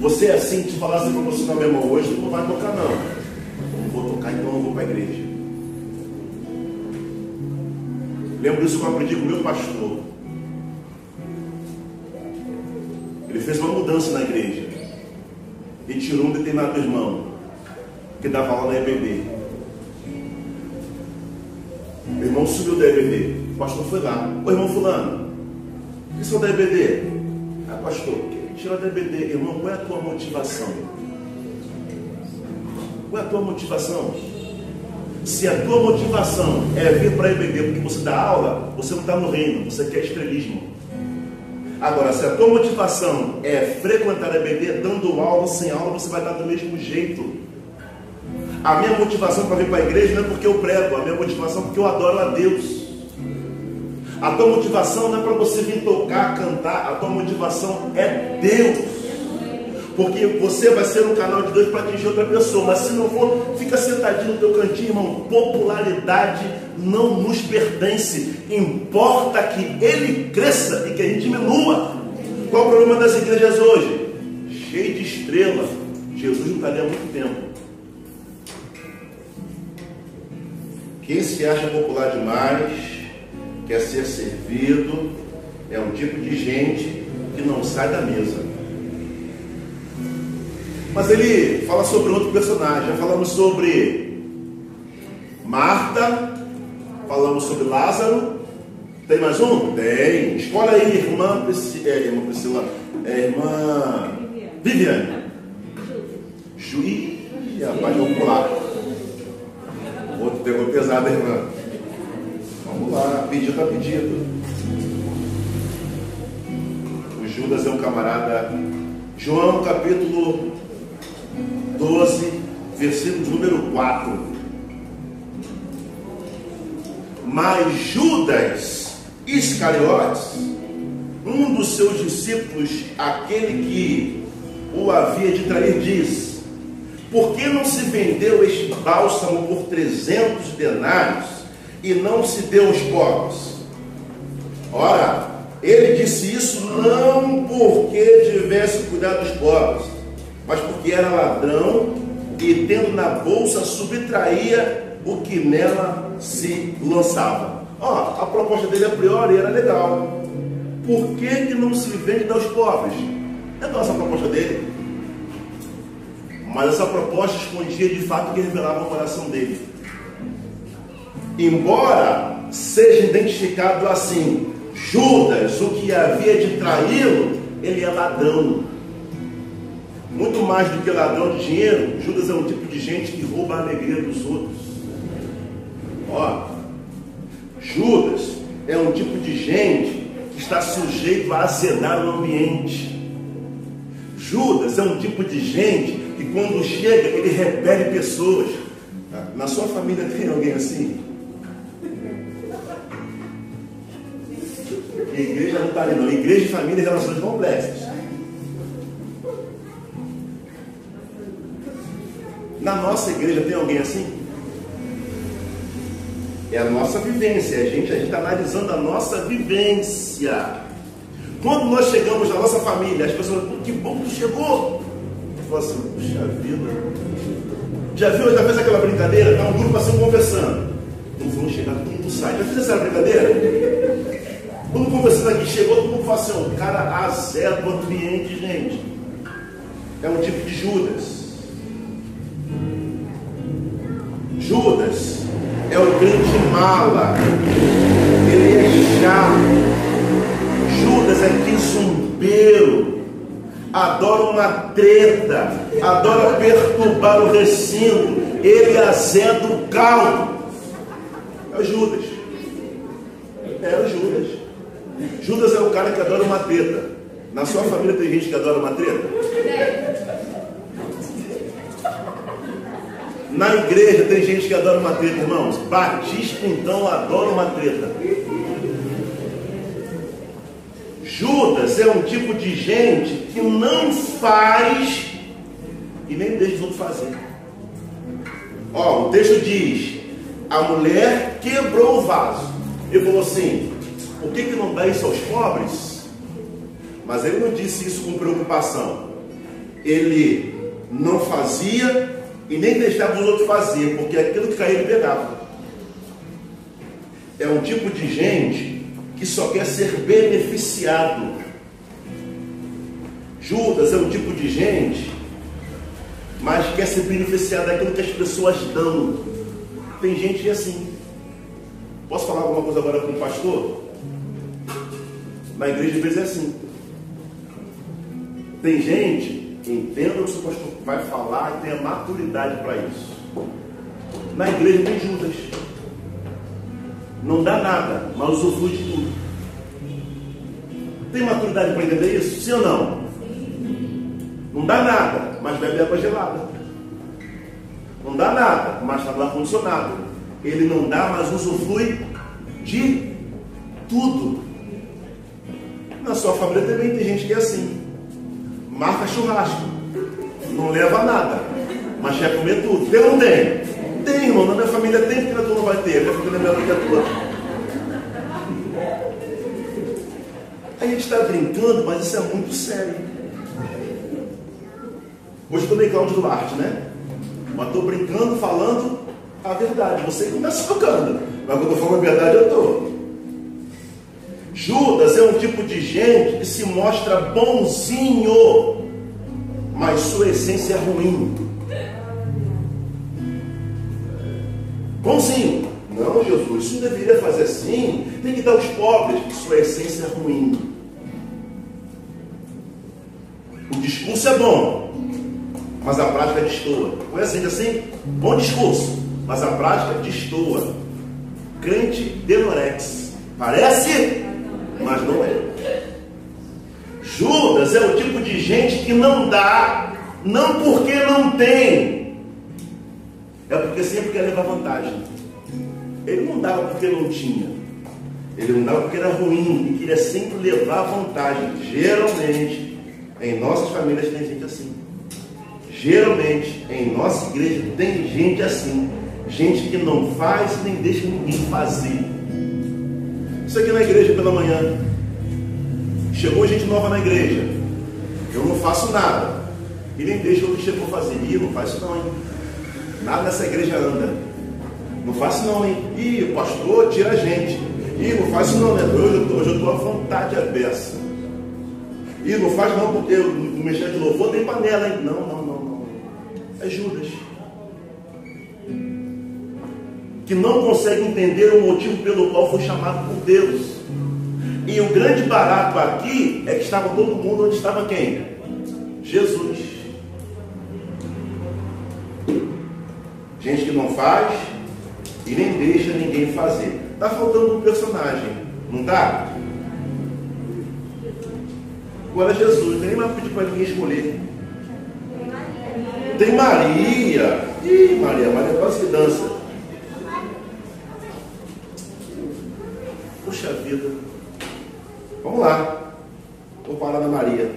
Você é assim que falasse para você, não, meu irmão, hoje não vai tocar, não. Não vou tocar, então não vou para a igreja. Lembro disso que eu aprendi com o meu pastor. Ele fez uma mudança na igreja. E tirou um determinado irmão que dava aula na EBD. O irmão subiu da EBD. O pastor foi lá. Ô irmão fulano, que são da EBD? Ah, pastor, tira da EBD. Irmão, qual é a tua motivação? Qual é a tua motivação? Se a tua motivação é vir para a EBD porque você dá aula, você não está no reino, você quer estrelismo. Agora, se a tua motivação é frequentar a EBD dando aula sem aula, você vai dar do mesmo jeito. A minha motivação para vir para a igreja não é porque eu prego, a minha motivação é porque eu adoro a Deus. A tua motivação não é para você vir tocar, cantar, a tua motivação é Deus porque você vai ser um canal de Deus para atingir outra pessoa, mas se não for, fica sentadinho no teu cantinho, irmão. Popularidade não nos pertence, importa que ele cresça e que a gente diminua. Qual o problema das igrejas hoje? Cheio de estrela. Jesus não está ali há muito tempo. Quem se acha popular demais, quer ser servido, é um tipo de gente que não sai da mesa. Mas ele fala sobre outro personagem. Já falamos sobre Marta, falamos sobre Lázaro. Tem mais um? Tem. Escolha aí, irmã, Priscila, é, irmã Priscila, é, irmã Viviane. Juiz, rapaz, vamos pular. O outro pegou pesado, irmã. Vamos lá, pedido está pedido. O Judas é um camarada. João capítulo 12, versículo número 4. Mas Judas Iscariotes, um dos seus discípulos, aquele que o havia de trair, diz: Por que não se vendeu este bálsamo por 300 denários e não se deu aos pobres? Ora, ele disse isso não porque tivesse cuidado dos pobres, mas porque era ladrão e tendo na bolsa subtraía o que nela se lançava. Ó, a proposta dele a priori era legal. Por que, que não se vende aos pobres? É nossa proposta dele. Mas essa proposta escondia de fato que revelava o coração dele. Embora seja identificado assim, Judas, o que havia de traí-lo, ele é ladrão. Muito mais do que ladrão de dinheiro, Judas é um tipo de gente que rouba a alegria dos outros. Ó, Judas é um tipo de gente que está sujeito a azedar o ambiente. Judas é um tipo de gente que quando chega, ele repele pessoas. Na sua família tem alguém assim? A igreja não está ali não. Igreja e família relações complexas. Na nossa igreja tem alguém assim? É a nossa vivência. A gente está analisando a nossa vivência. Quando nós chegamos na nossa família, as pessoas falam, que bom que chegou. Eu falo assim, puxa vida. Já viu, já fez aquela brincadeira? Está um grupo assim conversando. Não vão chegar, todo mundo sai. Já fez essa brincadeira? Quando conversando aqui, chegou, todo mundo fala assim, o cara azeda o ambiente, gente. É um tipo de. Judas Ele é chato. Judas é quisumbeiro, adora uma treta, adora perturbar o recinto, ele azeda o caldo. É o Judas. É o Judas. Judas é o cara que adora uma treta. Na sua família tem gente que adora uma treta? Na igreja tem gente que adora uma treta, irmãos. Batista então adora uma treta. Judas é um tipo de gente que não faz e nem deixa os outros fazer. Ó, o texto diz: a mulher quebrou o vaso. Ele falou assim: por que, que não dá isso aos pobres? Mas ele não disse isso com preocupação. Ele não fazia e nem deixava os outros fazer, porque aquilo que caía ele pegava. É um tipo de gente que só quer ser beneficiado. Judas é um tipo de gente, mas quer ser beneficiado daquilo que as pessoas dão. Tem gente assim. Posso falar alguma coisa agora com o pastor? Na igreja às vezes é assim. Tem gente, entenda o que o pastor vai falar e tenha maturidade para isso. Na igreja tem Judas. Não dá nada, mas usufrui de tudo. Tem maturidade para entender isso? Sim ou não? Não dá nada, mas bebe água gelada. Não dá nada, mas está no ar-condicionado. Ele não dá, mas usufrui de tudo. Na sua família também tem gente que é assim. Marca churrasco. Não leva nada, mas quer comer tudo. Tem ou não tem? Tem, irmão. Na minha família tem, porque na tua não vai ter. Minha família é melhor que a tua. A gente está brincando, mas isso é muito sério. Hoje tomei Cláudio Duarte, né? Mas estou brincando, falando a verdade. Você está se tocando. Mas quando eu falo a verdade, eu estou. Judas é um tipo de gente que se mostra bonzinho, mas sua essência é ruim. Bonzinho. Não, Jesus, isso não deveria fazer assim. Tem que dar aos pobres. Sua essência é ruim. O discurso é bom, mas a prática destoa. Conhece assim? Bom discurso, mas a prática destoa. Crente denorex. Parece, mas não é. Judas é o tipo de gente que não dá, não porque não tem, é porque sempre quer levar vantagem. Ele não dava porque não tinha. Ele não dava porque era ruim e queria sempre levar vantagem. Geralmente, em nossas famílias tem gente assim. Geralmente, em nossa igreja tem gente assim. Gente que não faz nem deixa ninguém fazer. Isso aqui na igreja pela manhã. Chegou gente nova na igreja. Eu não faço nada. E nem deixa o que chegou fazer. Ih, não faz isso não, hein? Nada nessa igreja anda. Não faço não, hein? Ih, o pastor tira a gente. E não faz isso não, né? Hoje, eu estou à vontade aberta. E não faz não, porque no mexer de louvor tem panela, hein? Não, não, não, não. É Judas. Que não consegue entender o motivo pelo qual foi chamado por Deus. E o grande barato aqui é que estava todo mundo onde estava quem? Jesus. Gente que não faz e nem deixa ninguém fazer. Está faltando um personagem, não está? Agora Jesus, nem mais pedir para ninguém escolher. Tem Maria. Ih, Maria, Maria quase que dança. Puxa vida. Vamos lá. Vou parar na Maria.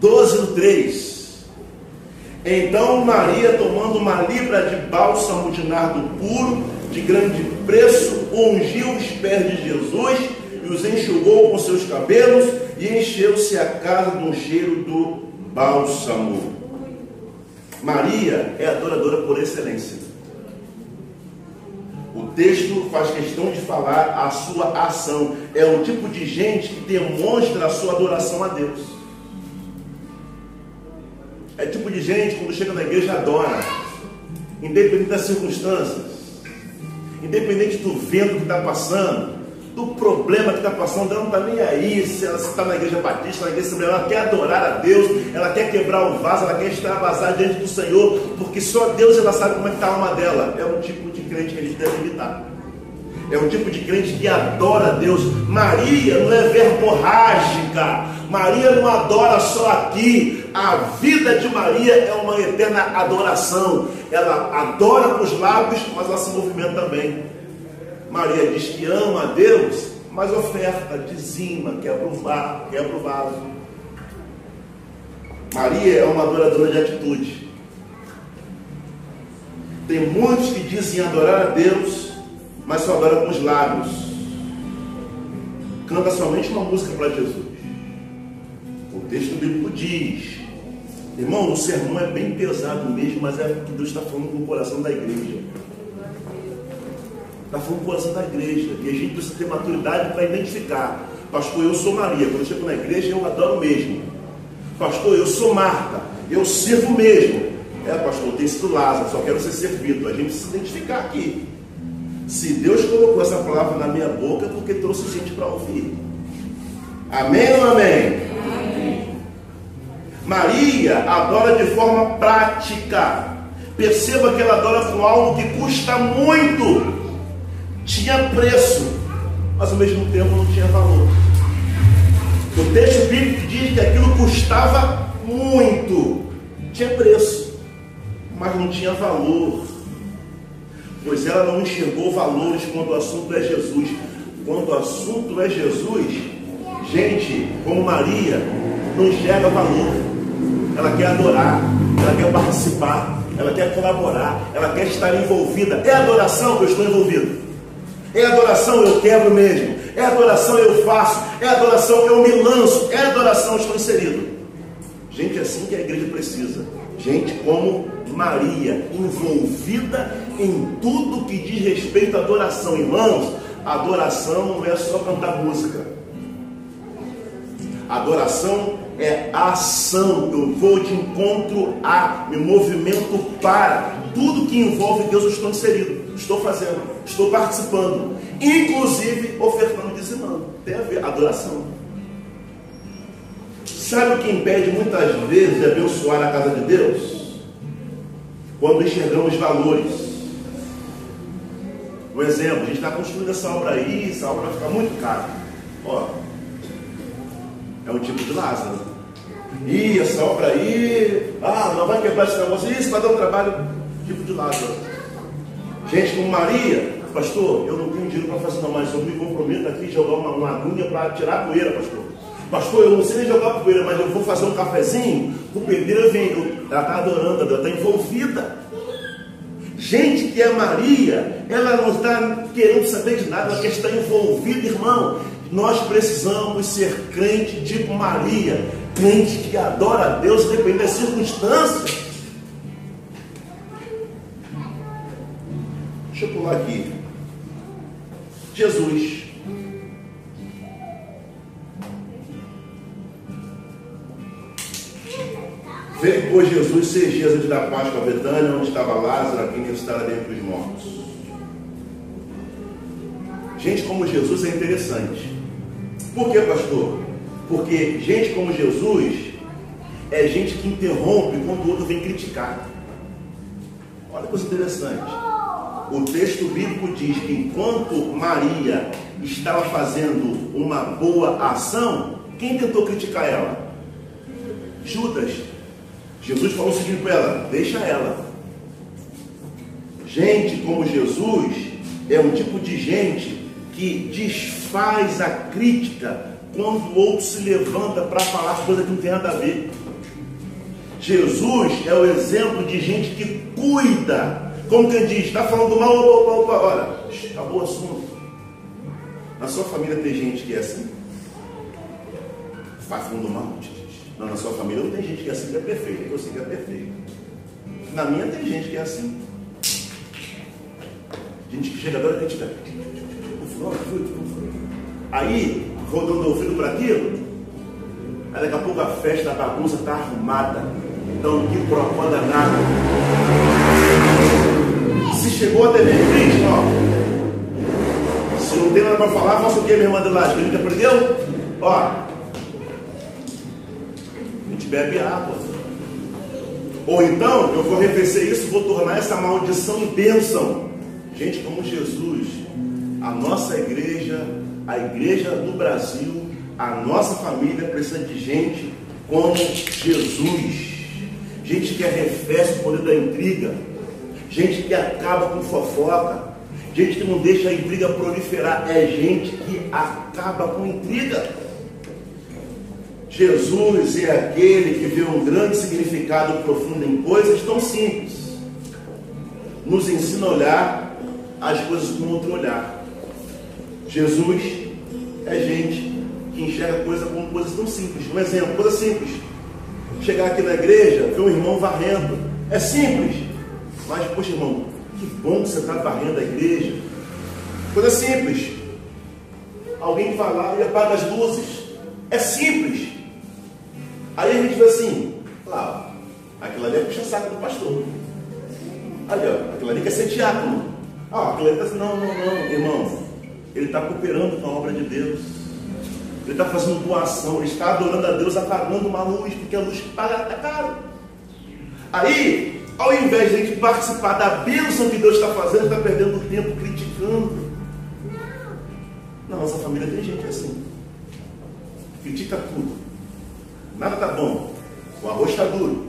12 no 3. Então Maria, tomando uma libra de bálsamo de nardo puro, de grande preço, ungiu os pés de Jesus e os enxugou com seus cabelos e encheu-se a casa um cheiro do bálsamo. Maria é adoradora por excelência. O texto faz questão de falar a sua ação. É o tipo de gente que demonstra a sua adoração a Deus. É tipo de gente quando chega na igreja adora, independente das circunstâncias, independente do vento que está passando, do problema que está passando, ela não está nem aí se ela está na igreja batista, na igreja ela quer adorar a Deus, ela quer quebrar o vaso, ela quer extravasar diante do Senhor, porque só Deus ela sabe como é que está a alma dela. É um tipo crente que a gente deve imitar. É um tipo de crente que adora a Deus. Maria não é verborrágica. Maria não adora só aqui. A vida de Maria é uma eterna adoração. Ela adora com os lábios, mas ela se movimenta também. Maria diz que ama a Deus, mas oferta, dizima, quebra o vaso. Maria é uma adoradora de atitude. Tem muitos que dizem adorar a Deus, mas só adora com os lábios. Canta somente uma música para Jesus. O texto bíblico diz, irmão, o sermão é bem pesado mesmo, mas é o que Deus está falando com o coração da igreja. Está falando com o coração da igreja. E a gente precisa ter maturidade para identificar. Pastor, eu sou Maria. Quando eu chego na igreja, eu adoro mesmo. Pastor, eu sou Marta. Eu sirvo mesmo. É, pastor, tem sido Lázaro, só quero ser servido. A gente precisa identificar aqui. Se Deus colocou essa palavra na minha boca, é porque trouxe gente para ouvir. Amém ou amém? amém? Maria adora de forma prática. Perceba que ela adora com algo que custa muito. Tinha preço, mas ao mesmo tempo não tinha valor. O texto bíblico diz que aquilo custava muito. Tinha preço, mas não tinha valor pois ela não enxergou valores quando o assunto é Jesus. Quando o assunto é Jesus, gente como Maria não enxerga valor. Ela quer adorar, ela quer participar, ela quer colaborar, ela quer estar envolvida. É adoração que eu estou envolvido. É adoração eu quebro mesmo. É adoração eu faço. É adoração eu me lanço. É adoração estou inserido. Gente é assim que a igreja precisa. Gente como Maria, envolvida em tudo que diz respeito à adoração. Irmãos, adoração não é só cantar música. Adoração é ação. Eu vou de encontro a, me movimento para. Tudo que envolve Deus eu estou inserido, estou fazendo, estou participando, inclusive ofertando e dizimando. Tem a ver, adoração. Sabe o que impede muitas vezes de abençoar a casa de Deus? quando enxergamos valores. Um exemplo, a gente está construindo essa obra aí, essa obra vai ficar muito cara. Ó, é um tipo de Lázaro. E essa obra aí, ah, não vai quebrar esse negócio, isso vai dar um trabalho tipo de Lázaro. Gente como Maria, pastor, eu não tenho dinheiro para fazer não, mas eu me comprometo aqui jogar uma, uma agulha para tirar a poeira, pastor. Pastor, eu não sei nem jogar poeira, mas eu vou fazer um cafezinho, o pedreiro vem, ela está adorando, ela está envolvida. Gente que é Maria, ela não está querendo saber de nada, ela quer estar envolvida, irmão. Nós precisamos ser crente tipo Maria, crente que adora a Deus, independente das circunstâncias. Deixa eu pular aqui. Jesus. Veio, pois, Jesus seis dias antes da Páscoa a Betânia, onde estava Lázaro, a quem ressuscitara dentre os mortos. Gente como Jesus é interessante. Por que, pastor? Porque gente como Jesus é gente que interrompe quando o outro vem criticar. Olha que coisa interessante. O texto bíblico diz que enquanto Maria estava fazendo uma boa ação, quem tentou criticar ela? Judas. Jesus falou o seguinte para ela: deixa ela. Gente como Jesus é um tipo de gente que desfaz a crítica quando o outro se levanta para falar coisa que não tem nada a ver. Jesus é o exemplo de gente que cuida. Como quem diz, está falando mal, opa, opa, opa, olha, acabou o assunto. Na sua família tem gente que é assim? Vai falando mal? Não, na sua família não tem gente que é assim que é perfeito, eu sei que é perfeito. Na minha tem gente que é assim. Gente que chega agora e critica. Aí, rodando o ouvido para aquilo, aí daqui a pouco a festa, a bagunça está arrumada. Então, que propaganda nada. Se chegou a TV Cristo, ó. Se não tem nada para falar, faça o que, minha irmã de lá? A gente aprendeu? Ó, bebe água. Ou então, eu vou arrefecer isso, vou tornar essa maldição bênção. Gente, como Jesus, a nossa igreja, a igreja do Brasil, a nossa família precisa de gente como Jesus. Gente que arrefece o poder da intriga. Gente que acaba com fofoca. Gente que não deixa a intriga proliferar. É gente que acaba com intriga. Jesus é aquele que vê um grande significado profundo em coisas tão simples. Nos ensina a olhar as coisas com outro olhar. Jesus é gente que enxerga coisas como coisas tão simples. Um exemplo, coisa simples. Chegar aqui na igreja, ver um irmão varrendo. É simples. Mas, poxa, irmão, que bom que você está varrendo a igreja. Coisa simples. Alguém vai lá e apaga as luzes. É simples. Aí a gente vê assim, claro, aquilo ali é puxa-saco do pastor. Ali, ó, aquilo ali quer ser diácono. Ah, aquilo ali está assim, não, não, não, irmão. Ele está cooperando com a obra de Deus. Ele está fazendo doação, ele está adorando a Deus, apagando uma luz, porque a luz paga, é caro. Aí, ao invés de a gente participar da bênção que Deus está fazendo, está perdendo tempo criticando. Na nossa família tem gente assim. Critica tudo. Nada está bom. O arroz está duro.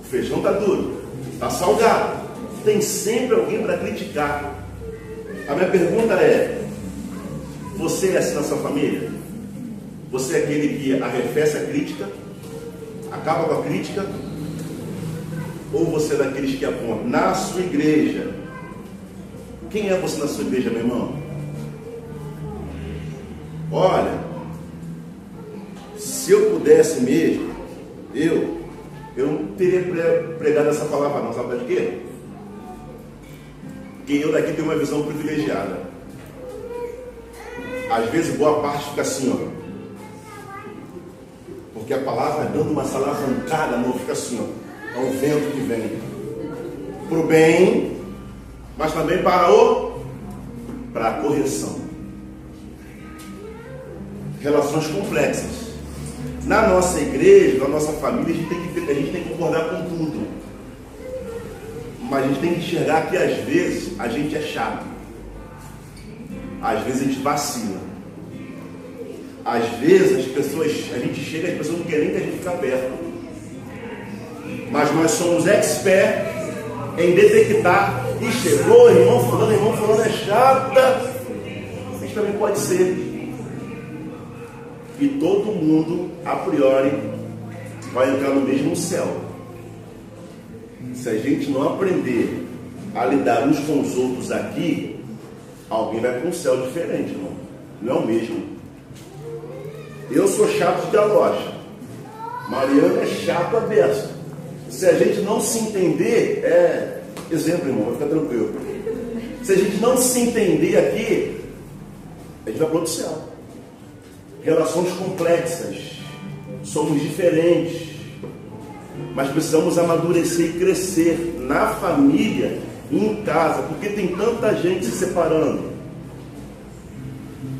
O feijão está duro. Está salgado. Tem sempre alguém para criticar. A minha pergunta é: você é assim na sua família? Você é aquele que arrefece a crítica, acaba com a crítica? Ou você é daqueles que apontam? Na sua igreja, quem é você na sua igreja, meu irmão? Olha, se eu pudesse mesmo, eu, eu não teria pregado essa palavra não, sabe de quê? Porque eu daqui tenho uma visão privilegiada. Às vezes boa parte fica assim, ó. Porque a palavra dando uma salavancada, não fica assim, ó. É um vento que vem. Para o bem, mas também para o para a correção. Relações complexas. Na nossa igreja, na nossa família, a gente tem que, a gente tem que concordar com tudo. Mas a gente tem que enxergar que às vezes a gente é chato. Às vezes a gente vacila. Às vezes as pessoas, a gente chega, as pessoas não querem que a gente fique perto. Mas nós somos expert em detectar. E chegou, irmão fulano, irmão fulano é chata. Isso também pode ser e todo mundo, a priori, vai entrar no mesmo céu. Se a gente não aprender a lidar uns com os outros aqui, alguém vai para um céu diferente, não? Não é o mesmo. Eu sou chato de galocha. Mariana é chata beça. Se a gente não se entender, é. Exemplo, irmão, fica tranquilo. Se a gente não se entender aqui, a gente vai para outro céu. Relações complexas, somos diferentes, mas precisamos amadurecer e crescer na família e em casa, porque tem tanta gente se separando.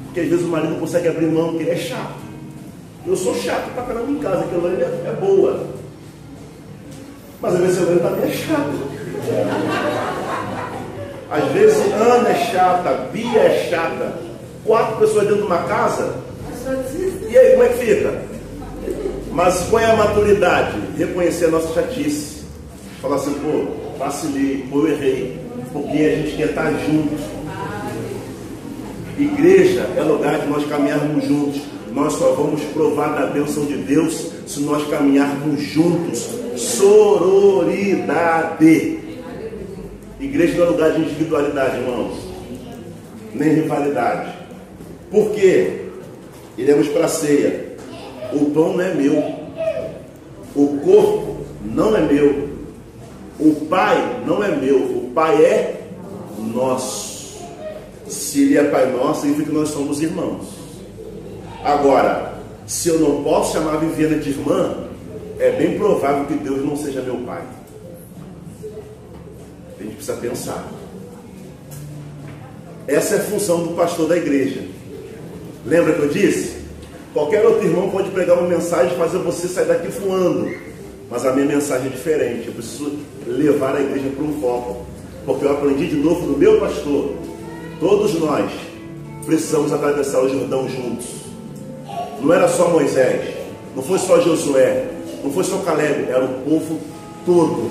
Porque às vezes o marido não consegue abrir mão, porque ele é chato. Eu sou chato pra caramba em casa, que a Lânia é boa. Mas às vezes Lânia também é chato. Às vezes Ana é chata, Bia é chata. Quatro pessoas dentro de uma casa. E aí, como é que fica? Mas qual é a maturidade? Reconhecer a nossa chatice. Falar assim, pô, vacilei, pô, eu errei. Porque a gente quer estar junto. Igreja é lugar de nós caminharmos juntos. Nós só vamos provar da bênção de Deus se nós caminharmos juntos. Sororidade. Igreja não é lugar de individualidade, irmãos. Nem rivalidade. Por quê? Iremos para a ceia. O pão não é meu. O corpo não é meu. O pai não é meu. O pai é nosso. Se ele é pai nosso, significa que nós somos irmãos. Agora, se eu não posso chamar a Viviana de irmã, é bem provável que Deus não seja meu pai. A gente precisa pensar. Essa é a função do pastor da igreja. Lembra que eu disse? Qualquer outro irmão pode pregar uma mensagem e fazer você sair daqui voando. Mas a minha mensagem é diferente. Eu preciso levar a igreja para um foco. Porque eu aprendi de novo do meu pastor. Todos nós precisamos atravessar o Jordão juntos. Não era só Moisés, não foi só Josué, não foi só Caleb, era o povo todo.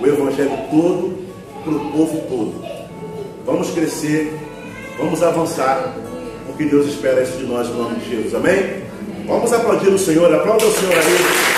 O evangelho todo para o povo todo. Vamos crescer, vamos avançar, porque Deus espera isso de nós em nome de Jesus. Amém? Vamos aplaudir o Senhor, aplauda o Senhor aí.